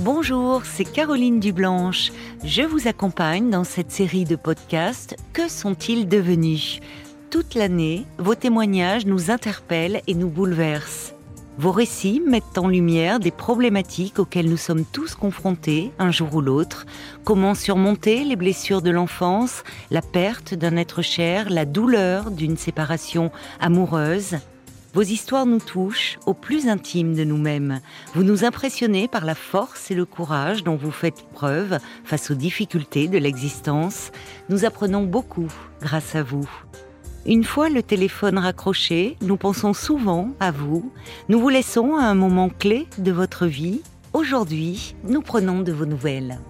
Bonjour, c'est Caroline Dublanche. Je vous accompagne dans cette série de podcasts Que sont-ils devenus? Toute l'année, vos témoignages nous interpellent et nous bouleversent. Vos récits mettent en lumière des problématiques auxquelles nous sommes tous confrontés un jour ou l'autre. Comment surmonter les blessures de l'enfance, la perte d'un être cher, la douleur d'une séparation amoureuse? Vos histoires nous touchent au plus intime de nous-mêmes. Vous nous impressionnez par la force et le courage dont vous faites preuve face aux difficultés de l'existence. Nous apprenons beaucoup grâce à vous. Une fois le téléphone raccroché, nous pensons souvent à vous. Nous vous laissons à un moment clé de votre vie. Aujourd'hui, nous prenons de vos nouvelles.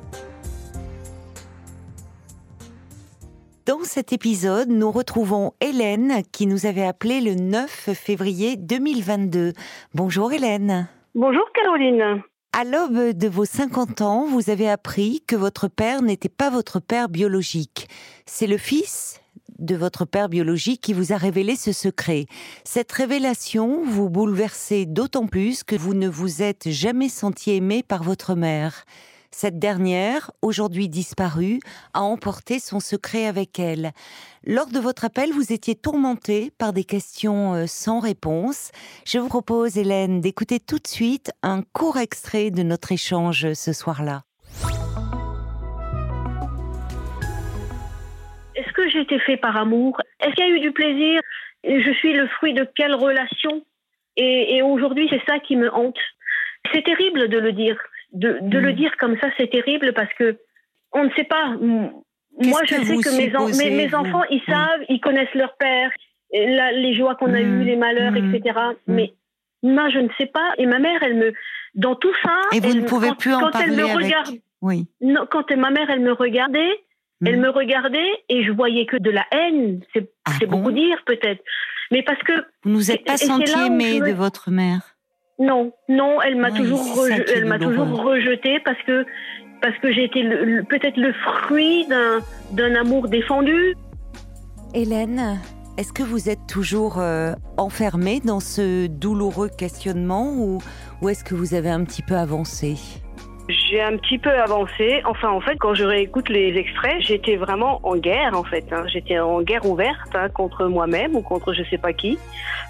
Dans cet épisode, nous retrouvons Hélène qui nous avait appelé le 9 février 2022. Bonjour Hélène. Bonjour Caroline. À l'aube de vos 50 ans, vous avez appris que votre père n'était pas votre père biologique. C'est le fils de votre père biologique qui vous a révélé ce secret. Cette révélation vous bouleversait d'autant plus que vous ne vous êtes jamais senti aimé par votre mère. Cette dernière, aujourd'hui disparue, a emporté son secret avec elle. Lors de votre appel, vous étiez tourmentée par des questions euh, sans réponse. Je vous propose, Hélène, d'écouter tout de suite un court extrait de notre échange ce soir-là. Est-ce que j'ai été fait par amour? Est-ce qu'il y a eu du plaisir? Je suis le fruit de quelle relation? Et aujourd'hui, c'est ça qui me hante. C'est terrible de le dire. De, de le Mm. dire comme ça, c'est terrible parce que on ne sait pas. Moi, je que sais que mes, en- supposez, mes, mes vous enfants, ils savent, ils connaissent leur père, la- les joies qu'on a Mm. eues, les malheurs, Mm. etc. Mm. Mais moi, je ne sais pas. Et ma mère, elle me, dans tout ça, Et vous elle ne pouvez quand, plus en quand elle me parler avec- regarde, Oui. non, quand ma mère, elle me regardait, elle Mm. me regardait et je voyais que de la haine. C'est Ah bon beaucoup dire peut-être, mais parce que Vous nous êtes pas senti aimé de votre mère non, non, elle m'a Oui, toujours, reje- elle m'a toujours rejeté parce que parce que j'ai été peut-être le fruit d'un d'un amour défendu. Hélène, est-ce que vous êtes toujours euh, enfermée dans ce douloureux questionnement ou, ou est-ce que vous avez un petit peu avancé? J'ai un petit peu avancé. Enfin, en fait, quand je réécoute les extraits, j'étais vraiment en guerre, en fait. hein. J'étais en guerre ouverte hein, contre moi-même ou contre je sais pas qui,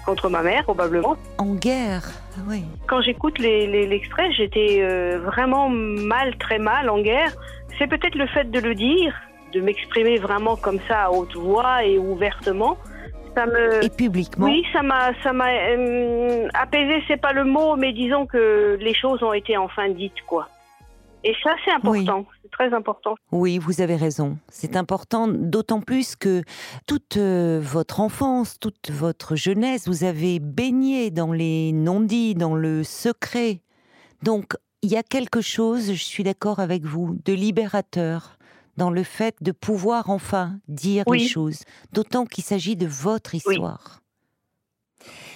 contre ma mère probablement. En guerre? Oui. Quand j'écoute les- les- l'extrait, j'étais euh, vraiment mal, très mal en guerre. C'est peut-être le fait de le dire, de m'exprimer vraiment comme ça à haute voix et ouvertement. Ça me, Et publiquement oui, ça m'a, ça m'a euh, apaisé. C'est pas le mot, mais disons que les choses ont été enfin dites, quoi. Et ça, c'est important. C'est très important. Oui, vous avez raison. C'est important, d'autant plus que toute euh, votre enfance, toute votre jeunesse, vous avez baigné dans les non-dits, dans le secret. Donc, il y a quelque chose, je suis d'accord avec vous, de libérateur dans le fait de pouvoir enfin dire Oui. les choses, d'autant qu'il s'agit de votre histoire.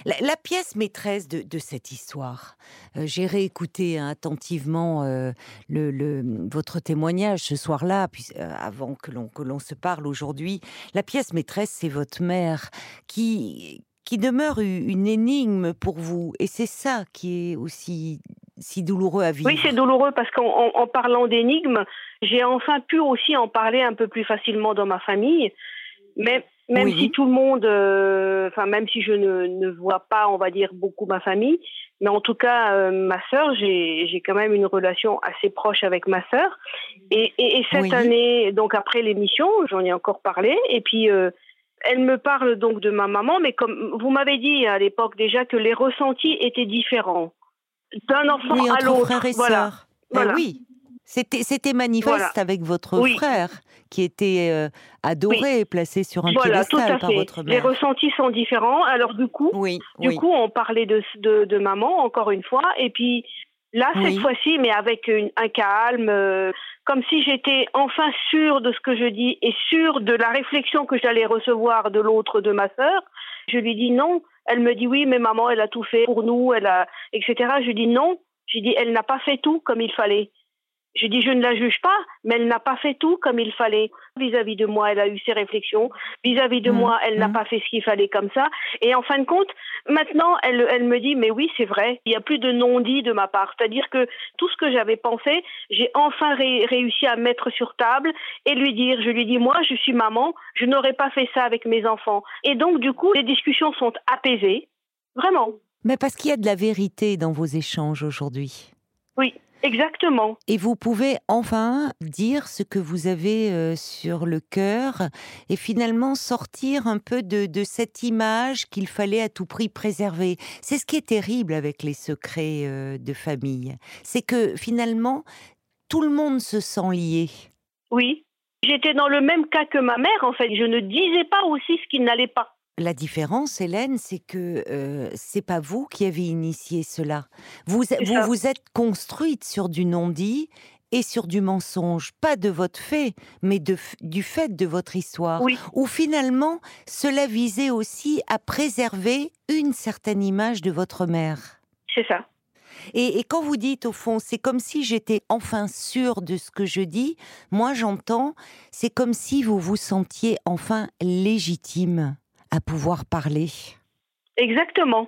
La, pièce maîtresse de, cette histoire, euh, j'ai réécouté attentivement euh, le, votre témoignage ce soir-là, puis, euh, avant que l'on se parle aujourd'hui. La pièce maîtresse, c'est votre mère, qui qui demeure une énigme pour vous, et c'est ça qui est aussi si douloureux à vivre. Oui, c'est douloureux parce qu'en en, en parlant d'énigmes, j'ai enfin pu aussi en parler un peu plus facilement dans ma famille. Mais même Oui. si tout le monde, euh, enfin même si je ne, ne vois pas, on va dire beaucoup ma famille, mais en tout cas euh, ma sœur, j'ai j'ai quand même une relation assez proche avec ma sœur. Et, et, et cette Oui. année, donc après l'émission, j'en ai encore parlé. Et puis euh, elle me parle donc de ma maman, mais comme vous m'avez dit à l'époque déjà que les ressentis étaient différents d'un enfant oui, à l'autre. Voilà. Ben Voilà. oui, c'était c'était manifeste Voilà. avec votre Oui. frère qui était euh, adoré et placé sur un Voilà, piédestal par votre Les mère. ressentis sont différents. Alors du coup, Oui, du oui. coup, on parlait de, de, de maman encore une fois, et puis là cette fois-ci, mais avec une- un calme, euh, comme si j'étais enfin sûre de ce que je dis et sûre de la réflexion que j'allais recevoir de l'autre de ma sœur. Je lui dis non. Elle me dit oui, mais maman, elle a tout fait pour nous, elle a, etc. Je lui dis non. Je lui dis elle n'a pas fait tout comme il fallait. Je dis, je ne la juge pas, mais elle n'a pas fait tout comme il fallait. Vis-à-vis de moi, elle a eu ses réflexions. Vis-à-vis de Mmh, moi, elle n'a mmh. pas fait ce qu'il fallait comme ça. Et en fin de compte, maintenant, elle, elle me dit, mais oui, c'est vrai. Il n'y a plus de non-dit de ma part. C'est-à-dire que tout ce que j'avais pensé, j'ai enfin ré- réussi à mettre sur table et lui dire, je lui dis, moi, je suis maman, je n'aurais pas fait ça avec mes enfants. Et donc, du coup, les discussions sont apaisées. Vraiment. Mais parce qu'il y a de la vérité dans vos échanges aujourd'hui. Oui, exactement. Et vous pouvez enfin dire ce que vous avez euh, sur le cœur et finalement sortir un peu de, de cette image qu'il fallait à tout prix préserver. C'est ce qui est terrible avec les secrets euh, de famille. C'est que finalement, tout le monde se sent lié. Oui. J'étais dans le même cas que ma mère, en fait. Je ne disais pas aussi ce qui n'allait pas. La différence, Hélène, c'est que euh, c'est pas vous qui avez initié cela. Vous vous, êtes construite sur du non-dit et sur du mensonge, pas de votre fait, mais de, du fait de votre histoire. Oui. Où finalement, cela visait aussi à préserver une certaine image de votre mère. C'est ça. Et, et quand vous dites, au fond, c'est comme si j'étais enfin sûre de ce que je dis, moi j'entends, c'est comme si vous vous sentiez enfin légitime à pouvoir parler. Exactement.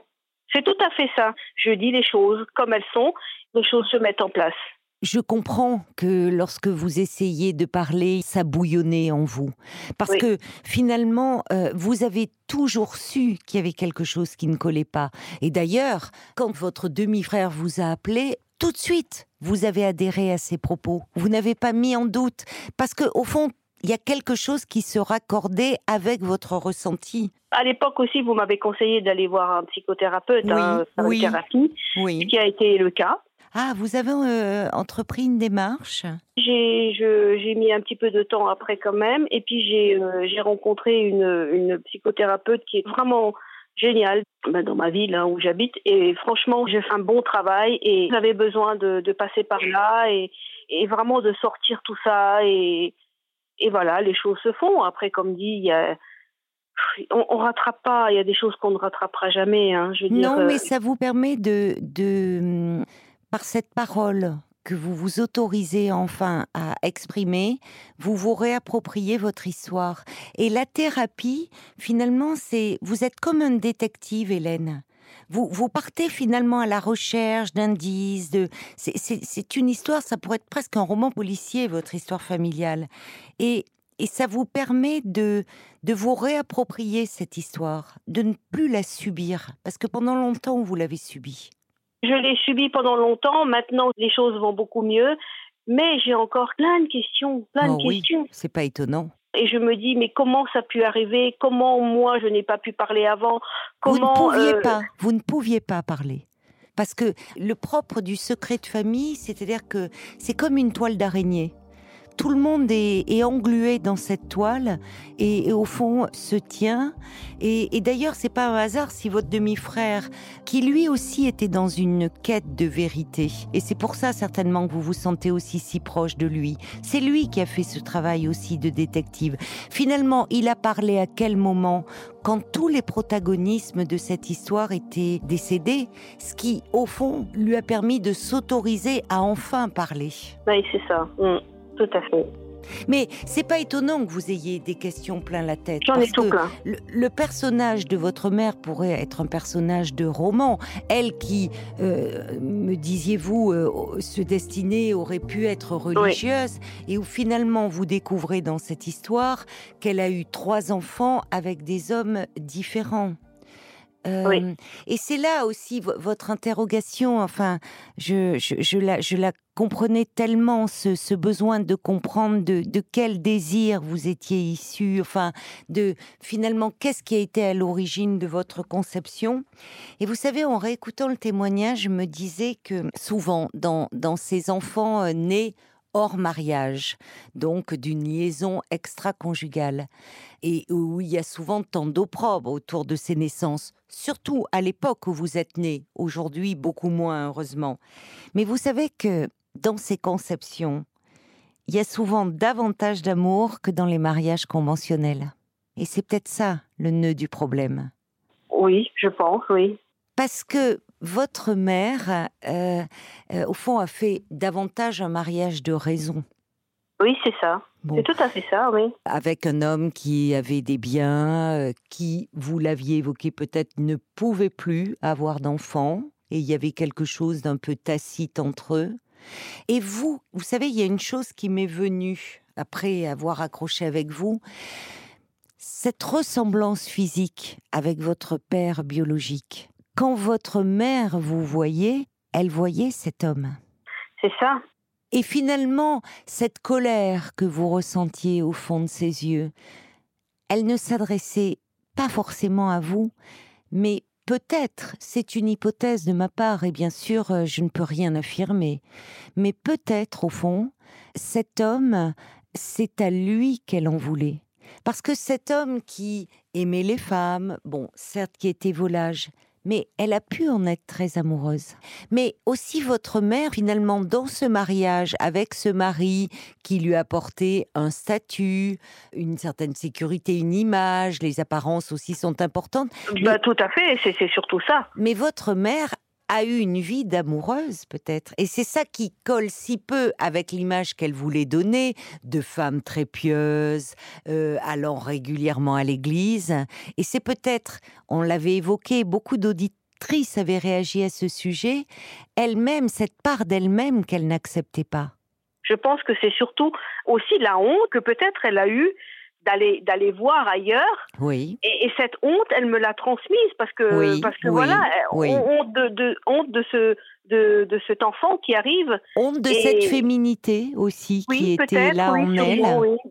C'est tout à fait ça. Je dis les choses comme elles sont, les choses se mettent en place. Je comprends que lorsque vous essayez de parler, ça bouillonnait en vous. Parce Oui. que finalement, euh, vous avez toujours su qu'il y avait quelque chose qui ne collait pas. Et d'ailleurs, quand votre demi-frère vous a appelé, tout de suite, vous avez adhéré à ses propos. Vous n'avez pas mis en doute. Parce que au fond, il y a quelque chose qui se raccordait avec votre ressenti? À l'époque aussi, vous m'avez conseillé d'aller voir un psychothérapeute, Oui, hein, faire oui. une thérapie, ce qui a été le cas. Ah, vous avez euh, entrepris une démarche? J'ai mis un petit peu de temps après quand même, et puis j'ai euh, rencontré une, une psychothérapeute qui est vraiment géniale ben, dans ma ville hein, où j'habite, et franchement j'ai fait un bon travail et j'avais besoin de, de passer par là et, et vraiment de sortir tout ça et, et voilà les choses se font. Après comme dit il y a on, on rattrape pas, il y a des choses qu'on ne rattrapera jamais. Hein, je veux dire, Non, euh, mais ça vous permet de, de, hum, par cette parole que vous vous autorisez enfin à exprimer, vous vous réappropriez votre histoire. Et la thérapie, finalement, c'est, vous êtes comme un détective, Hélène. Vous, vous partez finalement à la recherche d'indices. De, c'est, une histoire, ça pourrait être presque un roman policier, votre histoire familiale. Et, et ça vous permet de, de vous réapproprier cette histoire, de ne plus la subir, parce que pendant longtemps, vous l'avez subie. Je l'ai subi pendant longtemps. Maintenant, les choses vont beaucoup mieux. Mais j'ai encore plein de questions, plein Oh de oui. questions. C'est pas étonnant. Et je me dis, mais comment ça a pu arriver? Comment moi, je n'ai pas pu parler avant? Comment vous ne pouviez euh, pas, vous ne pouviez pas parler. Parce que le propre du secret de famille, c'est-à-dire que c'est comme une toile d'araignée. Tout le monde est, englué dans cette toile et, et au fond se tient. Et, et d'ailleurs, c'est pas un hasard si votre demi-frère, qui lui aussi était dans une quête de vérité, et c'est pour ça certainement que vous vous sentez aussi si proche de lui. C'est lui qui a fait ce travail aussi de détective. Finalement, il a parlé à quel moment quand tous les protagonismes de cette histoire étaient décédés, ce qui, au fond, lui a permis de s'autoriser à enfin parler? Oui, c'est ça. Mm, tout à fait. Mais c'est pas étonnant que vous ayez des questions plein la tête. J'en ai tout que plein. le, le personnage de votre mère pourrait être un personnage de roman. Elle qui, euh, me disiez-vous, euh, se destinait, aurait pu être religieuse, et où finalement vous découvrez dans cette histoire qu'elle a eu trois enfants avec des hommes différents. Oui. Et c'est là aussi vo- votre interrogation. Enfin, je, la, comprenais tellement ce, besoin de comprendre de, de quel désir vous étiez issu. Enfin, de finalement qu'est-ce qui a été à l'origine de votre conception. Et vous savez, en réécoutant le témoignage, je me disais que souvent dans dans ces enfants euh, nés hors mariage, donc d'une liaison extra-conjugale, et où il y a souvent tant d'opprobre autour de ces naissances, surtout à l'époque où vous êtes né, aujourd'hui beaucoup moins heureusement. Mais vous savez que dans ces conceptions, il y a souvent davantage d'amour que dans les mariages conventionnels. Et c'est peut-être ça le nœud du problème. Oui, je pense, oui. Parce que votre mère, euh, euh, au fond, a fait davantage un mariage de raison. Oui, c'est ça. C'est tout à fait ça, oui. Avec un homme qui avait des biens, euh, qui, vous l'aviez évoqué peut-être, ne pouvait plus avoir d'enfants, et il y avait quelque chose d'un peu tacite entre eux. Et vous, vous savez, il y a une chose qui m'est venue après avoir accroché avec vous, cette ressemblance physique avec votre père biologique. Quand votre mère vous voyait, elle voyait cet homme. C'est ça. Et finalement, cette colère que vous ressentiez au fond de ses yeux, elle ne s'adressait pas forcément à vous, mais peut-être, c'est une hypothèse de ma part, et bien sûr, euh, je ne peux rien affirmer, mais peut-être, au fond, cet homme, c'est à lui qu'elle en voulait. Parce que cet homme qui aimait les femmes, bon, certes qui était volage, mais elle a pu en être très amoureuse. Mais aussi votre mère, finalement, dans ce mariage, avec ce mari qui lui a apporté un statut, une certaine sécurité, une image, les apparences aussi sont importantes. Bah, Tout à fait, c'est surtout ça. Mais votre mère a eu une vie d'amoureuse peut-être. Et c'est ça qui colle si peu avec l'image qu'elle voulait donner de femme très pieuse, euh, allant régulièrement à l'église. Et c'est peut-être, on l'avait évoqué, beaucoup d'auditrices avaient réagi à ce sujet, elle-même, cette part d'elle-même qu'elle n'acceptait pas. Je pense que c'est surtout aussi la honte que peut-être elle a eue d'aller d'aller voir ailleurs. Oui. Et, cette honte, elle me l'a transmise parce que parce que voilà, honte de, de, honte de ce de, de cet enfant qui arrive. Honte de cette féminité aussi qui était là en elle.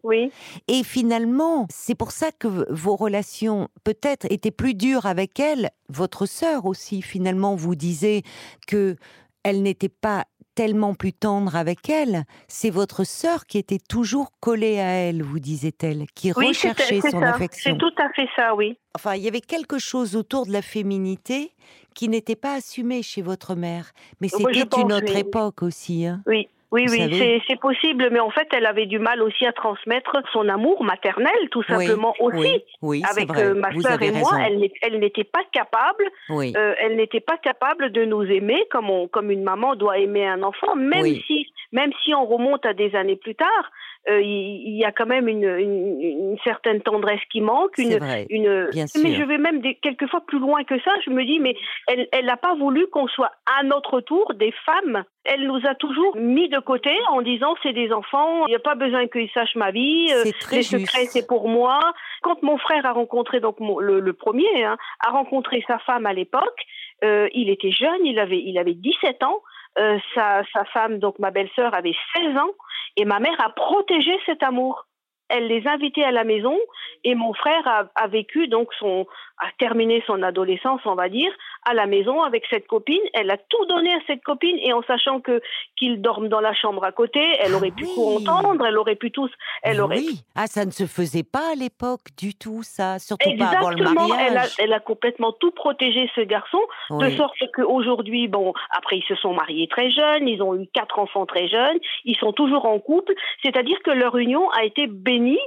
Oui, Et finalement, c'est pour ça que vos relations peut-être étaient plus dures avec elle. Votre sœur aussi, finalement, vous disait que elle n'était pas tellement plus tendre avec elle. C'est votre sœur qui était toujours collée à elle, vous disait-elle, qui recherchait son affection. C'est tout à fait ça, oui. Enfin, il y avait quelque chose autour de la féminité qui n'était pas assumé chez votre mère. Mais c'était une autre époque aussi. Hein. Oui, oui, oui, c'est possible, mais en fait, elle avait du mal aussi à transmettre son amour maternel, tout simplement aussi. Oui, avec vrai. Euh, ma soeur et moi, elle n'était pas capable. Euh, elle n'était pas capable de nous aimer comme on, comme une maman doit aimer un enfant, même si, même si on remonte à des années plus tard. Euh, il, y a quand même une, une, certaine tendresse qui manque. Une, une... Mais je vais même des, quelquefois plus loin que ça. Je me dis, mais elle n'a pas voulu qu'on soit à notre tour des femmes. Elle nous a toujours mis de côté en disant c'est des enfants, il n'y a pas besoin qu'ils sachent ma vie, euh, les secrets c'est pour moi. Quand mon frère a rencontré donc le, premier hein, a rencontré sa femme à l'époque, euh, il était jeune, il avait il avait 17 ans. Euh, sa, sa femme, donc ma belle-sœur, avait 16 ans et ma mère a protégé cet amour. Elle les invitait à la maison et mon frère a, vécu donc son a terminé son adolescence, on va dire, à la maison avec cette copine. Elle a tout donné à cette copine et en sachant que qu'il dorme dans la chambre à côté, elle aurait pu tout entendre, elle aurait pu tous, elle aurait. Oui. Ah, ça ne se faisait pas à l'époque du tout, ça, surtout pas avant le mariage. Elle a, elle a complètement tout protégé ce garçon, de sorte qu'aujourd'hui, bon, après ils se sont mariés très jeunes, ils ont eu quatre enfants très jeunes, ils sont toujours en couple, c'est-à-dire que leur union a été bénie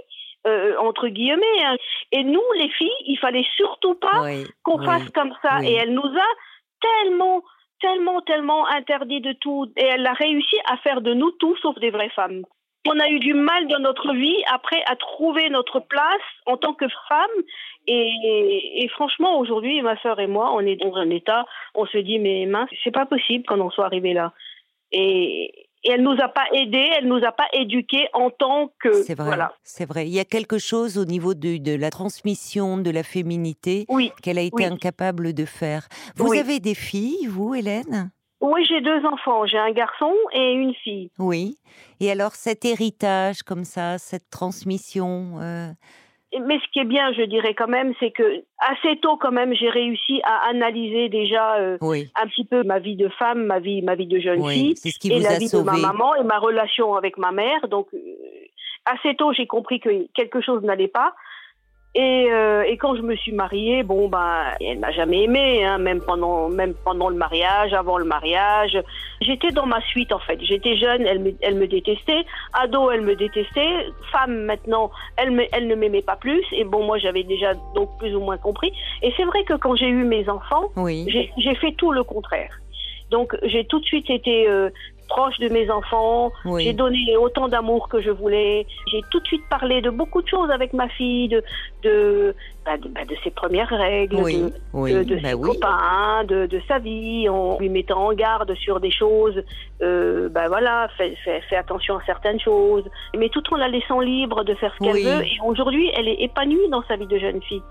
euh, entre guillemets. Hein. Et nous, les filles, il fallait surtout pas qu'on fasse comme ça. Et elle nous a tellement, tellement, tellement interdit de tout. Et elle a réussi à faire de nous tout sauf des vraies femmes. On a eu du mal dans notre vie après à trouver notre place en tant que femme. Et, et franchement, aujourd'hui, ma sœur et moi, on est dans un état, on se dit, mais mince, c'est pas possible qu'on en soit arrivé là. Et, et elle nous a pas aidés, elle nous a pas éduqués en tant que. C'est vrai. C'est vrai. Il y a quelque chose au niveau de, de la transmission de la féminité qu'elle a été incapable de faire. Vous avez des filles, vous, Hélène? Oui, j'ai deux enfants. J'ai un garçon et une fille. Oui. Et alors cet héritage comme ça, cette transmission. Euh, mais ce qui est bien, je dirais quand même, c'est que assez tôt quand même, j'ai réussi à analyser déjà euh, un petit peu ma vie de femme, ma vie, ma vie de jeune fille, et la vie de ma maman et ma relation avec ma mère. Donc euh, assez tôt, j'ai compris que quelque chose n'allait pas. Et, euh, et, quand je me suis mariée, bon bah, elle m'a jamais aimée, hein, même pendant même pendant le mariage, avant le mariage. J'étais dans ma suite en fait. J'étais jeune, elle me, elle me détestait. Ado, elle me détestait. Femme maintenant, elle me, elle ne m'aimait pas plus. Et bon, moi j'avais déjà donc plus ou moins compris. Et c'est vrai que quand j'ai eu mes enfants, oui. j'ai fait tout le contraire. Donc j'ai tout de suite été euh, proche de mes enfants. J'ai donné autant d'amour que je voulais. J'ai tout de suite parlé de beaucoup de choses avec ma fille, de de, bah, de, bah, ses premières règles, de, de, bah ses copains, de, sa vie, en lui mettant en garde sur des choses. Euh, bah voilà, fais, fais, attention à certaines choses, mais tout en la laissant libre de faire ce qu'elle veut. Et aujourd'hui, elle est épanouie dans sa vie de jeune fille.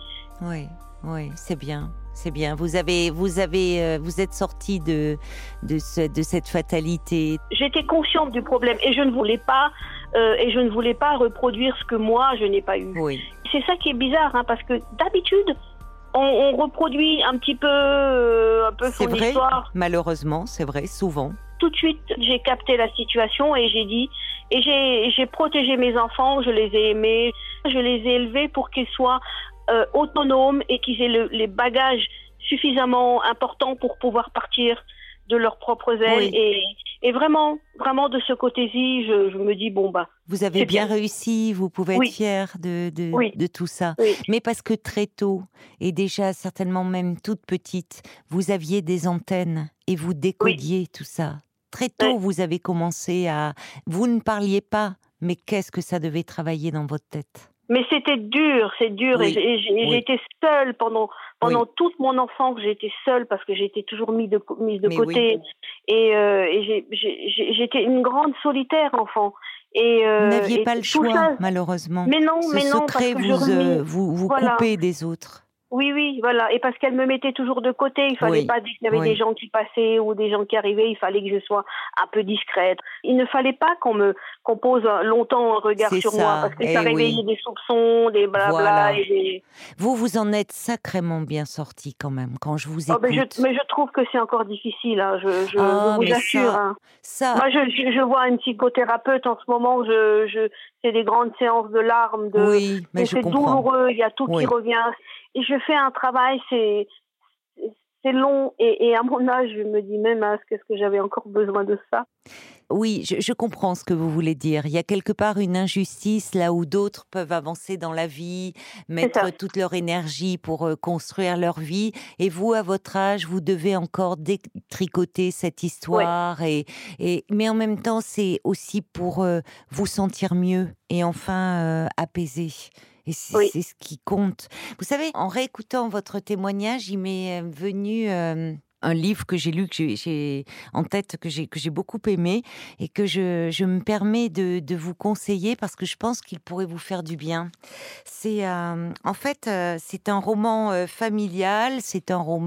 Oui, oui, c'est bien. C'est bien. Vous avez, vous avez, euh, vous êtes sorti de de, ce, de cette fatalité. J'étais consciente du problème et je ne voulais pas euh, et je ne voulais pas reproduire ce que moi je n'ai pas eu. Oui. C'est ça qui est bizarre, hein, parce que d'habitude on, on, reproduit un petit peu, euh, un peu son vrai, histoire. Malheureusement, c'est vrai, souvent. Tout de suite, j'ai capté la situation et j'ai dit et j'ai protégé mes enfants, je les ai aimés, je les ai élevés pour qu'ils soient euh, autonomes et qu'ils aient le, les bagages suffisamment importants pour pouvoir partir de leurs propres ailes. Et, et, vraiment, vraiment de ce côté-ci, je, je, me dis bon bah. Vous avez bien, réussi, vous pouvez être fier de de, de, tout ça. Mais parce que très tôt et déjà certainement même toute petite, vous aviez des antennes et vous décodiez tout ça. Très tôt, vous avez commencé à. Vous ne parliez pas, mais qu'est-ce que ça devait travailler dans votre tête? Mais c'était dur, c'est dur. Et j'ai été seule pendant pendant toute mon enfance. J'ai été seule parce que j'étais toujours mise de mise de côté. Et, euh, et j'étais une grande solitaire enfant. Et euh, vous n'aviez pas le choix, malheureusement. Mais non, Ce mais non, secret parce que vous, euh, vous vous coupez des autres. Oui, oui, voilà. Et parce qu'elle me mettait toujours de côté, il fallait pas dire qu'il y avait des gens qui passaient ou des gens qui arrivaient, il fallait que je sois un peu discrète. Il ne fallait pas qu'on me qu'on pose longtemps un regard sur moi parce que ça eh réveillait des soupçons, des blabla. Vous vous en êtes sacrément bien sorti quand même quand je vous écoute. Oh, mais, je, trouve que c'est encore difficile. Hein. Je, je, ah, vous assure. Hein. Ça, Moi, je, vois une psychothérapeute en ce moment. Je, c'est des grandes séances de larmes. De, oui, mais, c'est douloureux. Il y a tout qui revient et je fais un travail, c'est c'est long et, à mon âge, je me dis même, hein, est-ce que j'avais encore besoin de ça? Oui, je, comprends ce que vous voulez dire. Il y a quelque part une injustice là où d'autres peuvent avancer dans la vie, mettre toute leur énergie pour euh, construire leur vie, et vous, à votre âge, vous devez encore détricoter cette histoire. Et, et, mais en même temps, c'est aussi pour euh, vous sentir mieux et enfin euh, apaiser. Et c'est ce qui compte. Vous savez, en réécoutant votre témoignage, il m'est euh, venu un livre que j'ai lu, que j'ai en tête, que j'ai beaucoup aimé et que je, me permets de, de, vous conseiller parce que je pense qu'il pourrait vous faire du bien. C'est euh, en fait euh, c'est un roman euh, familial, c'est un roman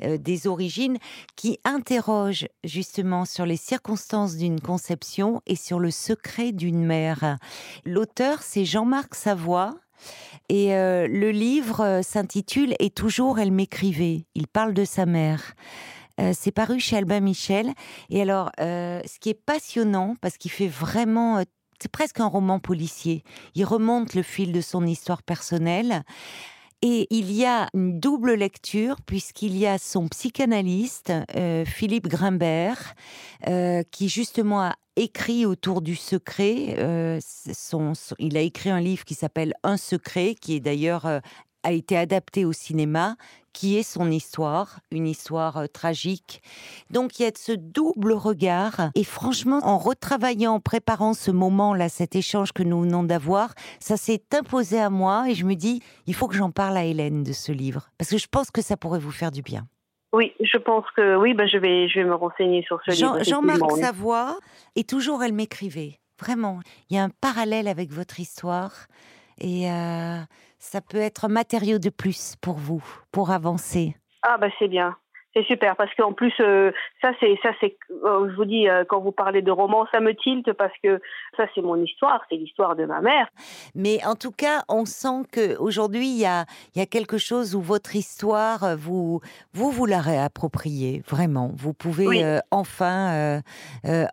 des origines qui interroge justement sur les circonstances d'une conception et sur le secret d'une mère. L'auteur c'est Jean-Marc Savoie et euh, le livre euh, s'intitule Et toujours elle m'écrivait. Il parle de sa mère. Euh, c'est paru chez Albin Michel. Et alors, ce qui est passionnant, parce qu'il fait vraiment c'est presque un roman policier. Il remonte le fil de son histoire personnelle. Et il y a une double lecture puisqu'il y a son psychanalyste, Philippe Grimbert, qui justement a écrit autour du secret. Euh, il a écrit un livre qui s'appelle Un secret, qui est d'ailleurs euh, a été adapté au cinéma, qui est son histoire, une histoire euh, tragique. Donc il y a ce double regard. Et franchement, en retravaillant, en préparant ce moment-là, cet échange que nous venons d'avoir, ça s'est imposé à moi et je me dis, il faut que j'en parle à Hélène de ce livre, parce que je pense que ça pourrait vous faire du bien. Oui, je pense que oui, ben je vais, je vais me renseigner sur ce Jean, livre. Jean-Marc Savoie, et toujours elle m'écrivait. Vraiment, il y a un parallèle avec votre histoire et euh, ça peut être un matériau de plus pour vous, pour avancer. Ah ben c'est bien. C'est super parce qu'en plus euh, ça c'est ça c'est euh, je vous dis euh, quand vous parlez de roman ça me tilte parce que ça c'est mon histoire c'est l'histoire de ma mère. Mais en tout cas on sent que aujourd'hui il y a il y a quelque chose où votre histoire vous vous vous la réappropriez vraiment vous pouvez enfin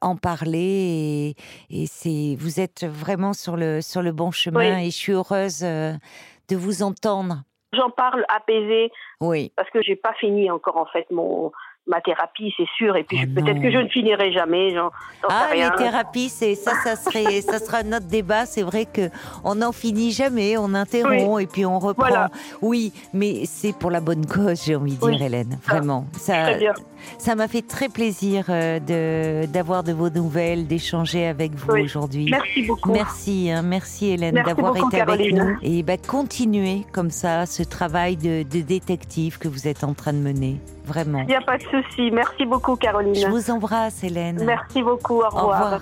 en parler et, et c'est vous êtes vraiment sur le sur le bon chemin et je suis heureuse de vous entendre. J'en parle apaisé. Oui. Parce que j'ai pas fini encore en fait mon ma thérapie, c'est sûr. Et puis Oh peut-être que je ne finirai jamais. Ah, rien. les thérapies, c'est ça, ça serait, ça sera notre débat. C'est vrai que on n'en finit jamais, on interrompt et puis on reprend. Voilà. Oui, mais c'est pour la bonne cause, j'ai envie de dire, Oui. Hélène. Vraiment, ça, Très bien. ça m'a fait très plaisir euh, de d'avoir de vos nouvelles, d'échanger avec vous Oui. aujourd'hui. Merci beaucoup. Merci, hein, merci Hélène d'avoir été avec nous et bah, continuez comme ça ce travail de, de détective que vous êtes en train de mener. Vraiment. Il n'y a pas de souci. Merci beaucoup, Caroline. Je vous embrasse, Hélène. Merci beaucoup. Au revoir.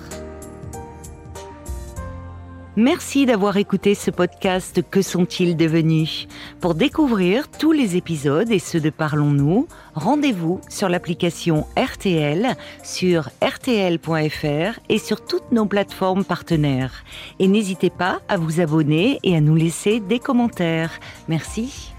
Merci d'avoir écouté ce podcast Que sont-ils devenus? Pour découvrir tous les épisodes et ceux de Parlons-nous, rendez-vous sur l'application RTL, sur rtl.fr et sur toutes nos plateformes partenaires. Et n'hésitez pas à vous abonner et à nous laisser des commentaires. Merci.